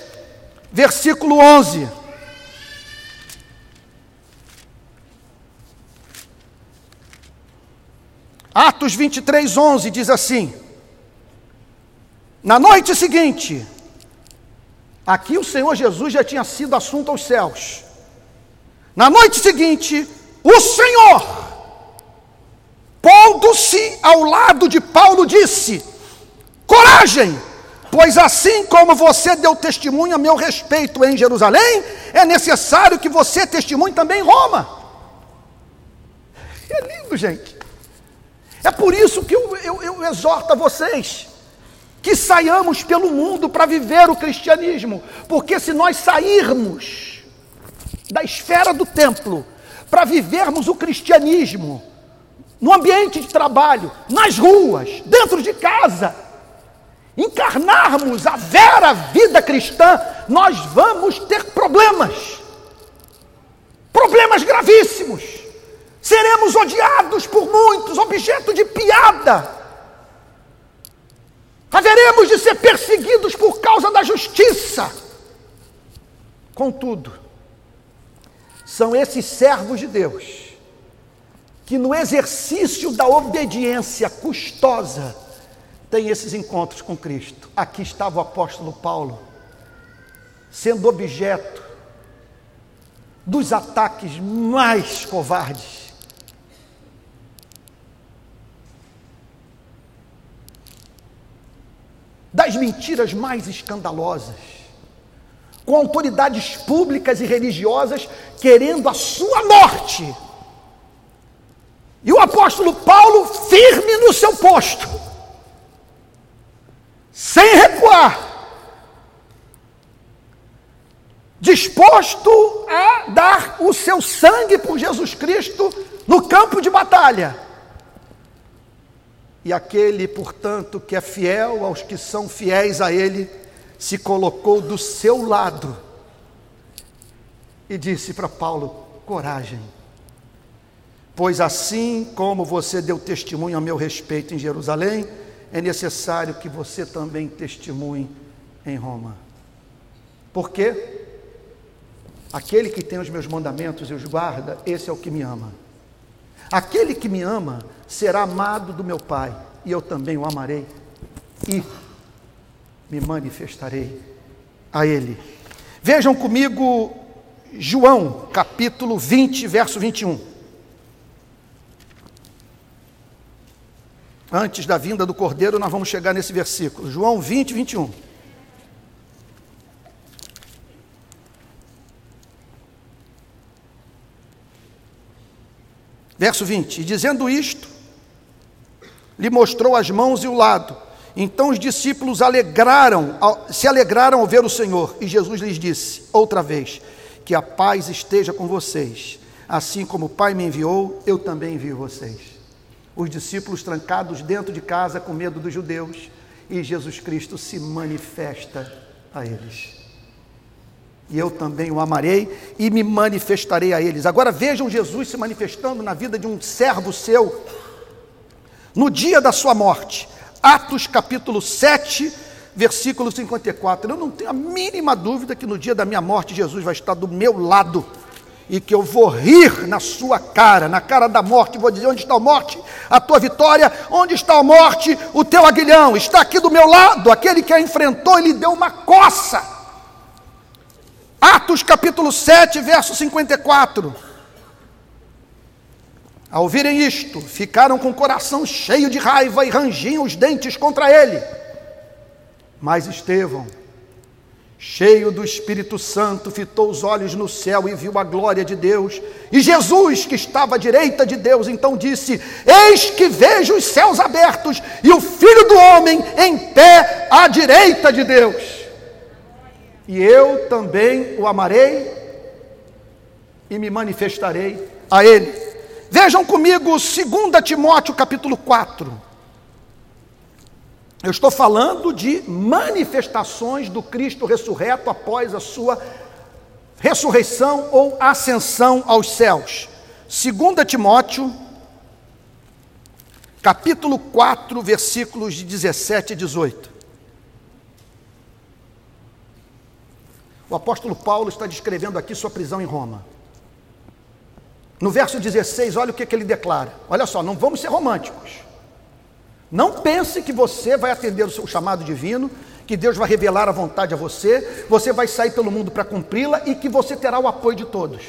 versículo 11. Atos 23, 11 diz assim: Na noite seguinte, Aqui o Senhor Jesus já tinha sido assunto aos céus. Na noite seguinte, o Senhor, pondo-se ao lado de Paulo, disse: Coragem, pois assim como você deu testemunho a meu respeito em Jerusalém, é necessário que você testemunhe também em Roma. É lindo, gente. É por isso que eu, eu, eu exorto a vocês que saiamos pelo mundo para viver o cristianismo, porque se nós sairmos da esfera do templo para vivermos o cristianismo no ambiente de trabalho, nas ruas, dentro de casa, encarnarmos a vera vida cristã, nós vamos ter problemas. Problemas gravíssimos. Seremos odiados por muitos, objeto de piada haveremos de ser perseguidos por causa da justiça. Contudo, são esses servos de Deus que no exercício da obediência custosa tem esses encontros com Cristo. Aqui estava o apóstolo Paulo, sendo objeto dos ataques mais covardes. Das mentiras mais escandalosas, com autoridades públicas e religiosas querendo a sua morte. E o apóstolo Paulo firme no seu posto, sem recuar, disposto a dar o seu sangue por Jesus Cristo no campo de batalha. E aquele, portanto, que é fiel aos que são fiéis a Ele, se colocou do seu lado e disse para Paulo: coragem, pois assim como você deu testemunho a meu respeito em Jerusalém, é necessário que você também testemunhe em Roma. Por quê? Aquele que tem os meus mandamentos e os guarda, esse é o que me ama. Aquele que me ama será amado do meu Pai, e eu também o amarei e me manifestarei a ele. Vejam comigo João, capítulo 20, verso 21. Antes da vinda do Cordeiro, nós vamos chegar nesse versículo. João 20, 21. Verso 20: E dizendo isto, lhe mostrou as mãos e o lado. Então os discípulos alegraram, se alegraram ao ver o Senhor, e Jesus lhes disse outra vez: Que a paz esteja com vocês. Assim como o Pai me enviou, eu também envio vocês. Os discípulos trancados dentro de casa com medo dos judeus, e Jesus Cristo se manifesta a eles. E eu também o amarei e me manifestarei a eles. Agora vejam Jesus se manifestando na vida de um servo seu no dia da sua morte. Atos capítulo 7, versículo 54. Eu não tenho a mínima dúvida que no dia da minha morte Jesus vai estar do meu lado e que eu vou rir na sua cara, na cara da morte, vou dizer: onde está a morte? A tua vitória, onde está a morte? O teu aguilhão está aqui do meu lado, aquele que a enfrentou e lhe deu uma coça. Atos capítulo 7, verso 54. Ao ouvirem isto, ficaram com o coração cheio de raiva e rangiam os dentes contra ele. Mas Estevão, cheio do Espírito Santo, fitou os olhos no céu e viu a glória de Deus. E Jesus, que estava à direita de Deus, então disse: Eis que vejo os céus abertos e o Filho do Homem em pé à direita de Deus. E eu também o amarei e me manifestarei a ele. Vejam comigo 2 Timóteo capítulo 4. Eu estou falando de manifestações do Cristo ressurreto após a sua ressurreição ou ascensão aos céus. 2 Timóteo, capítulo 4, versículos de 17 e 18. O apóstolo Paulo está descrevendo aqui sua prisão em Roma. No verso 16, olha o que, que ele declara. Olha só, não vamos ser românticos. Não pense que você vai atender o seu chamado divino, que Deus vai revelar a vontade a você, você vai sair pelo mundo para cumpri-la e que você terá o apoio de todos.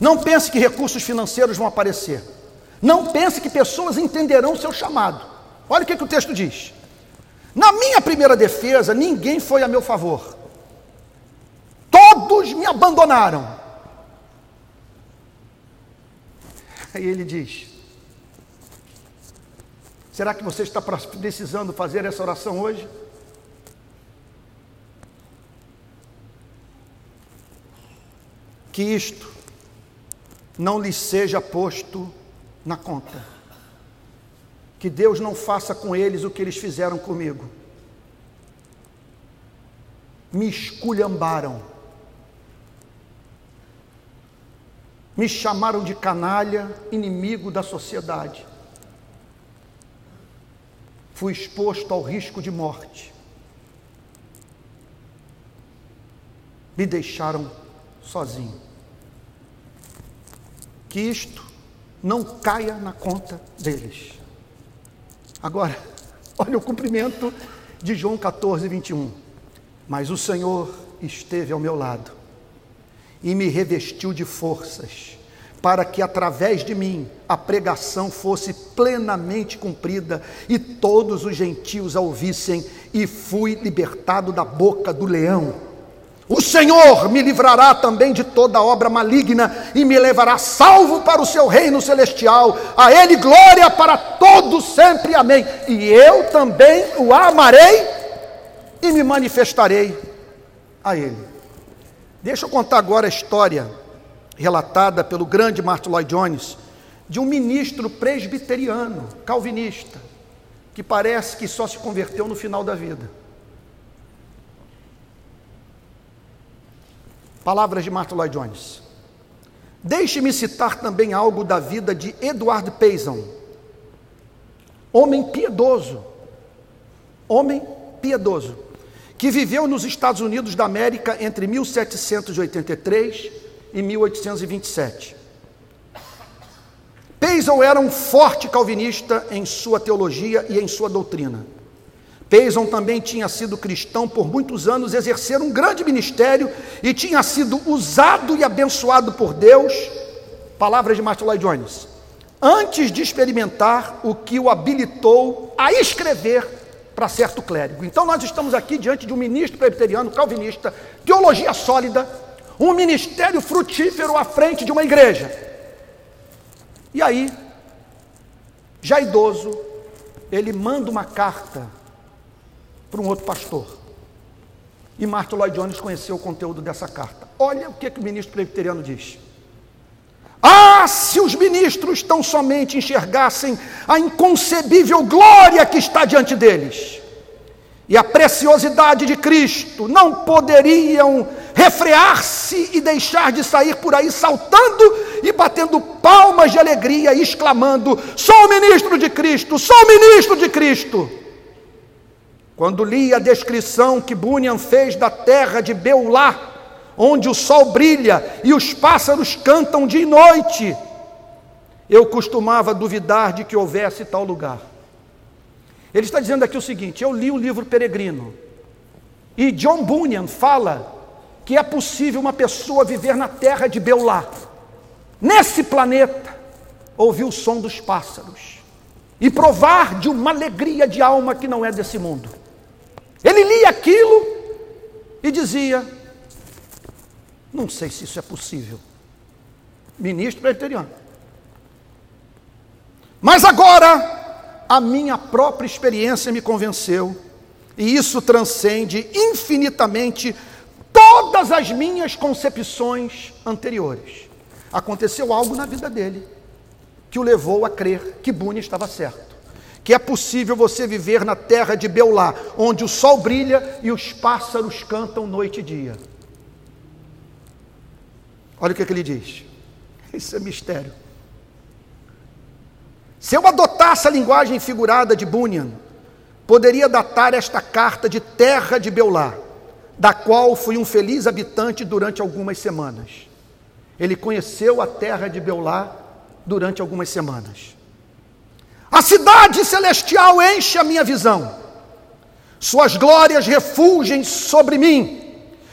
Não pense que recursos financeiros vão aparecer. Não pense que pessoas entenderão o seu chamado. Olha o que, que o texto diz. Na minha primeira defesa, ninguém foi a meu favor. Todos me abandonaram. Aí ele diz: Será que você está precisando fazer essa oração hoje? Que isto não lhe seja posto na conta. Que Deus não faça com eles o que eles fizeram comigo. Me esculhambaram Me chamaram de canalha, inimigo da sociedade. Fui exposto ao risco de morte. Me deixaram sozinho. Que isto não caia na conta deles. Agora, olha o cumprimento de João 14, 21. Mas o Senhor esteve ao meu lado e me revestiu de forças, para que através de mim a pregação fosse plenamente cumprida e todos os gentios a ouvissem, e fui libertado da boca do leão. O Senhor me livrará também de toda obra maligna e me levará salvo para o seu reino celestial. A Ele glória para todos sempre. Amém. E eu também o amarei e me manifestarei a Ele. Deixa eu contar agora a história relatada pelo grande Martin Lloyd Jones de um ministro presbiteriano, calvinista, que parece que só se converteu no final da vida. Palavras de Martin Lloyd Jones. Deixe-me citar também algo da vida de Edward Payson, homem piedoso, homem piedoso, que viveu nos Estados Unidos da América entre 1783 e 1827. Payson era um forte calvinista em sua teologia e em sua doutrina. Payson também tinha sido cristão por muitos anos, exercer um grande ministério e tinha sido usado e abençoado por Deus. Palavras de Martin Lloyd Jones. Antes de experimentar o que o habilitou a escrever para certo clérigo. Então nós estamos aqui diante de um ministro presbiteriano calvinista, teologia sólida, um ministério frutífero à frente de uma igreja. E aí, já idoso, ele manda uma carta para um outro pastor. E Martin Lloyd Jones conheceu o conteúdo dessa carta. Olha o que, que o ministro presbiteriano diz. Ah, se os ministros tão somente enxergassem a inconcebível glória que está diante deles e a preciosidade de Cristo, não poderiam refrear-se e deixar de sair por aí saltando e batendo palmas de alegria e exclamando: Sou ministro de Cristo, sou ministro de Cristo. Quando li a descrição que Bunyan fez da terra de Beulá, onde o sol brilha e os pássaros cantam dia e noite, eu costumava duvidar de que houvesse tal lugar. Ele está dizendo aqui o seguinte: eu li o livro Peregrino, e John Bunyan fala que é possível uma pessoa viver na terra de Beulá, nesse planeta, ouvir o som dos pássaros e provar de uma alegria de alma que não é desse mundo. Ele lia aquilo e dizia: Não sei se isso é possível. Ministro presbiteriano. Mas agora, a minha própria experiência me convenceu, e isso transcende infinitamente todas as minhas concepções anteriores. Aconteceu algo na vida dele que o levou a crer que Buni estava certo que é possível você viver na terra de Beulá, onde o sol brilha e os pássaros cantam noite e dia. Olha o que, é que ele diz. Isso é mistério. Se eu adotasse a linguagem figurada de Bunyan, poderia datar esta carta de terra de Beulá, da qual fui um feliz habitante durante algumas semanas. Ele conheceu a terra de Beulá durante algumas semanas. A cidade celestial enche a minha visão, suas glórias refulgem sobre mim,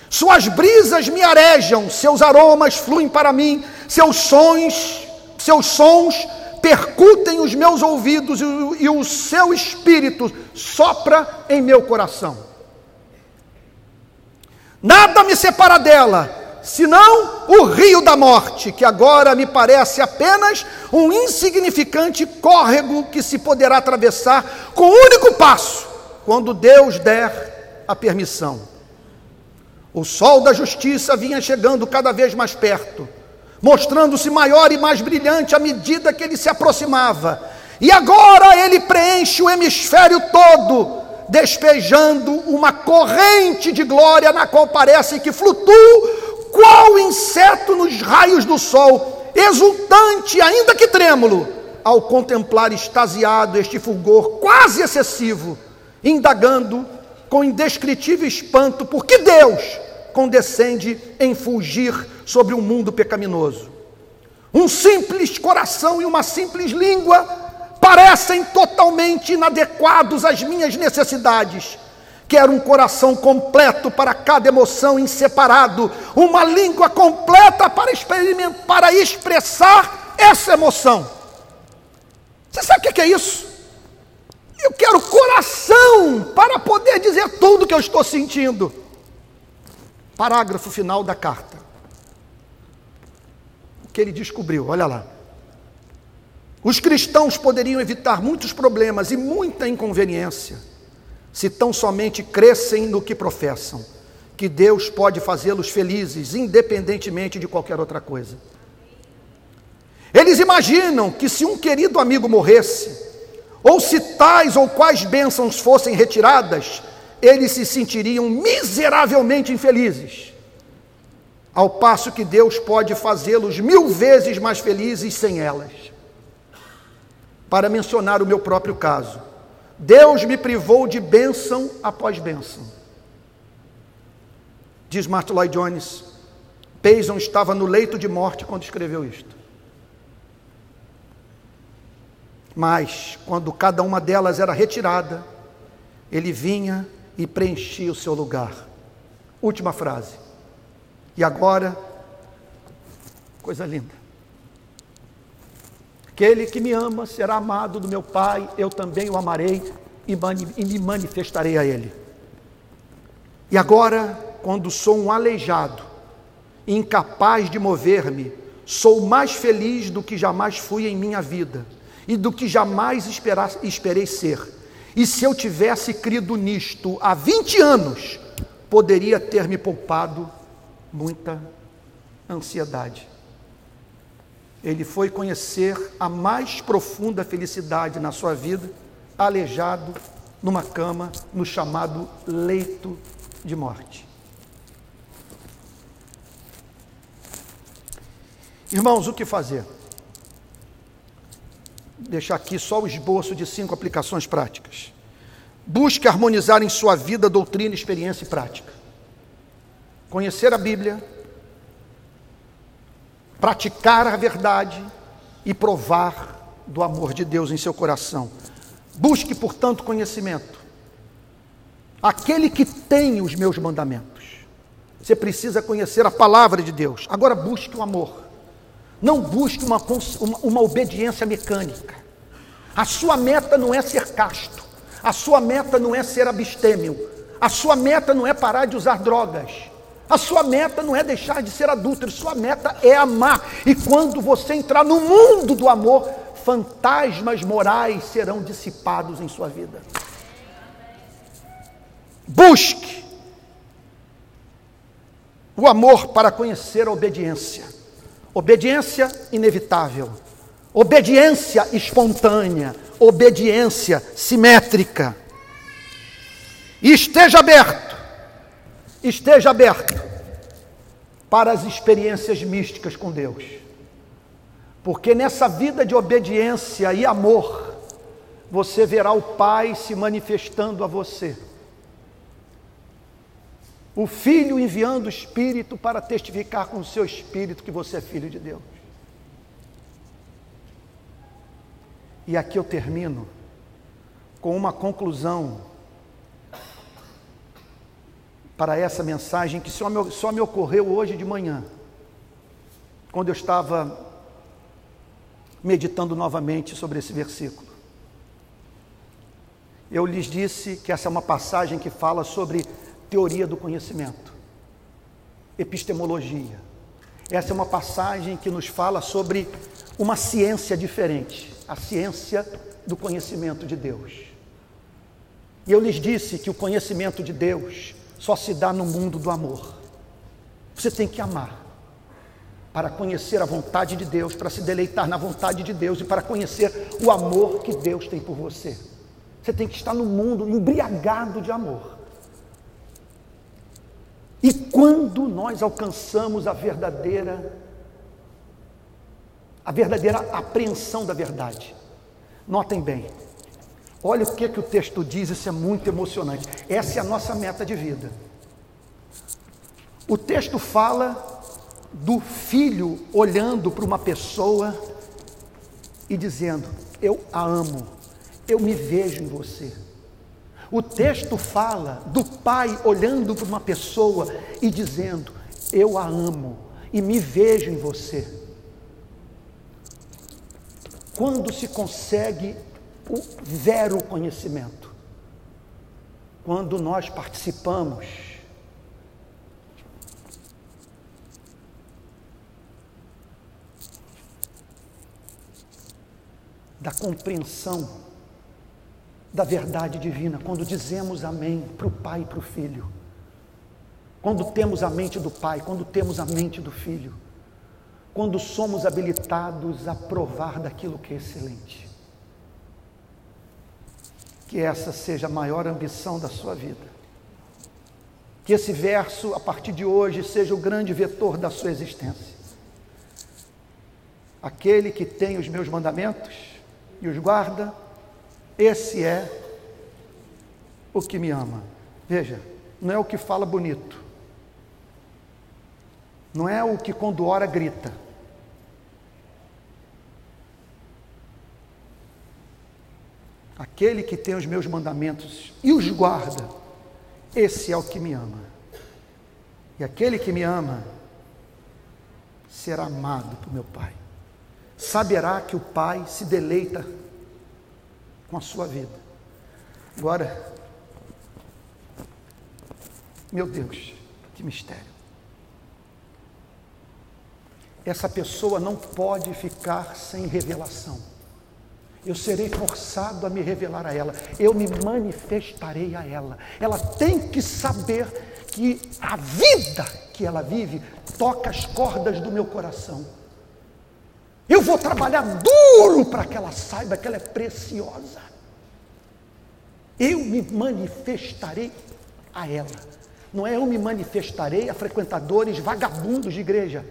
suas brisas me arejam, seus aromas fluem para mim, seus sons, seus sons percutem os meus ouvidos e, e o seu espírito sopra em meu coração. Nada me separa dela, senão o rio da morte, que agora me parece apenas um insignificante córrego que se poderá atravessar com um único passo, quando Deus der a permissão. O sol da justiça vinha chegando cada vez mais perto, mostrando-se maior e mais brilhante à medida que ele se aproximava. E agora ele preenche o hemisfério todo, despejando uma corrente de glória na qual parece que flutua qual inseto nos raios do sol, exultante, ainda que trêmulo, ao contemplar extasiado este fulgor quase excessivo, indagando com indescritível espanto por que Deus condescende em fugir sobre um mundo pecaminoso. Um simples coração e uma simples língua parecem totalmente inadequados às minhas necessidades. Quero um coração completo para cada emoção em separado, uma língua completa para, experimentar, para expressar essa emoção. Você sabe o que é isso? Eu quero coração para poder dizer tudo o que eu estou sentindo. Parágrafo final da carta. O que ele descobriu, olha lá. Os cristãos poderiam evitar muitos problemas e muita inconveniência se tão somente crescem no que professam, que Deus pode fazê-los felizes, independentemente de qualquer outra coisa. Eles imaginam que se um querido amigo morresse, ou se tais ou quais bênçãos fossem retiradas, eles se sentiriam miseravelmente infelizes. Ao passo que Deus pode fazê-los mil vezes mais felizes sem elas. Para mencionar o meu próprio caso, Deus me privou de bênção após bênção. Diz Martin Lloyd Jones, Payson estava no leito de morte quando escreveu isto. Mas, quando cada uma delas era retirada, ele vinha e preenchia o seu lugar. Última frase. E agora, coisa linda. Aquele que me ama será amado do meu Pai, eu também o amarei e, me manifestarei a ele. E agora, quando sou um aleijado, incapaz de mover-me, sou mais feliz do que jamais fui em minha vida e do que jamais esperar, esperei ser. E se eu tivesse crido nisto há 20 anos, poderia ter me poupado muita ansiedade. Ele foi conhecer a mais profunda felicidade na sua vida, aleijado numa cama, no chamado leito de morte. Irmãos, o que fazer? Deixar aqui só o esboço de cinco aplicações práticas. Busque harmonizar em sua vida doutrina, experiência e prática. Conhecer a Bíblia, praticar a verdade e provar do amor de Deus em seu coração. Busque, portanto, conhecimento. Aquele que tem os meus mandamentos. Você precisa conhecer a palavra de Deus. Agora busque o amor. Não busque uma, uma, uma obediência mecânica. A sua meta não é ser casto. A sua meta não é ser abstêmio. A sua meta não é parar de usar drogas. A sua meta não é deixar de ser adúltero. Sua meta é amar. E quando você entrar no mundo do amor, fantasmas morais serão dissipados em sua vida. Busque o amor para conhecer a obediência. Obediência inevitável, obediência espontânea, obediência simétrica. E esteja aberto, esteja aberto para as experiências místicas com Deus. Porque nessa vida de obediência e amor, você verá o Pai se manifestando a você o Filho enviando o Espírito para testificar com o seu Espírito que você é filho de Deus. E aqui eu termino com uma conclusão para essa mensagem que só me, só me ocorreu hoje de manhã, quando eu estava meditando novamente sobre esse versículo. Eu lhes disse que essa é uma passagem que fala sobre teoria do conhecimento, epistemologia. Essa é uma passagem que nos fala sobre uma ciência diferente, a ciência do conhecimento de Deus. E eu lhes disse que o conhecimento de Deus só se dá no mundo do amor. Você tem que amar para conhecer a vontade de Deus, para se deleitar na vontade de Deus e para conhecer o amor que Deus tem por você. Você tem que estar no mundo embriagado de amor. E quando nós alcançamos a verdadeira a verdadeira apreensão da verdade. Notem bem. Olha o que que o texto diz, isso é muito emocionante. Essa é a nossa meta de vida. O texto fala do filho olhando para uma pessoa e dizendo: Eu a amo, eu me vejo em você. O texto fala do pai olhando para uma pessoa e dizendo: Eu a amo e me vejo em você. Quando se consegue o zero conhecimento? Quando nós participamos da compreensão da verdade divina, quando dizemos amém para o Pai e para o Filho, quando temos a mente do Pai, quando temos a mente do Filho, quando somos habilitados a provar daquilo que é excelente. Que essa seja a maior ambição da sua vida. Que esse verso, a partir de hoje, seja o grande vetor da sua existência. Aquele que tem os meus mandamentos e os guarda, esse é o que me ama. Veja, não é o que fala bonito, não é o que quando ora grita. Aquele que tem os meus mandamentos e os guarda, esse é o que me ama. E aquele que me ama será amado por meu Pai. Saberá que o Pai se deleita com a sua vida. Agora, meu Deus, que mistério. Essa pessoa não pode ficar sem revelação. Eu serei forçado a me revelar a ela. Eu me manifestarei a ela. Ela tem que saber que a vida que ela vive toca as cordas do meu coração. Eu vou trabalhar duro para que ela saiba que ela é preciosa. Eu me manifestarei a ela. Não é eu me manifestarei a frequentadores vagabundos de igreja,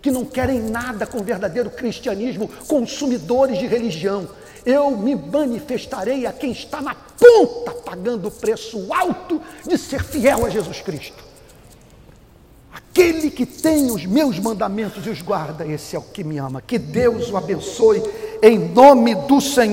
que não querem nada com o verdadeiro cristianismo, consumidores de religião. Eu me manifestarei a quem está na ponta, pagando o preço alto de ser fiel a Jesus Cristo. Aquele que tem os meus mandamentos e os guarda, esse é o que me ama. Que Deus o abençoe em nome do Senhor.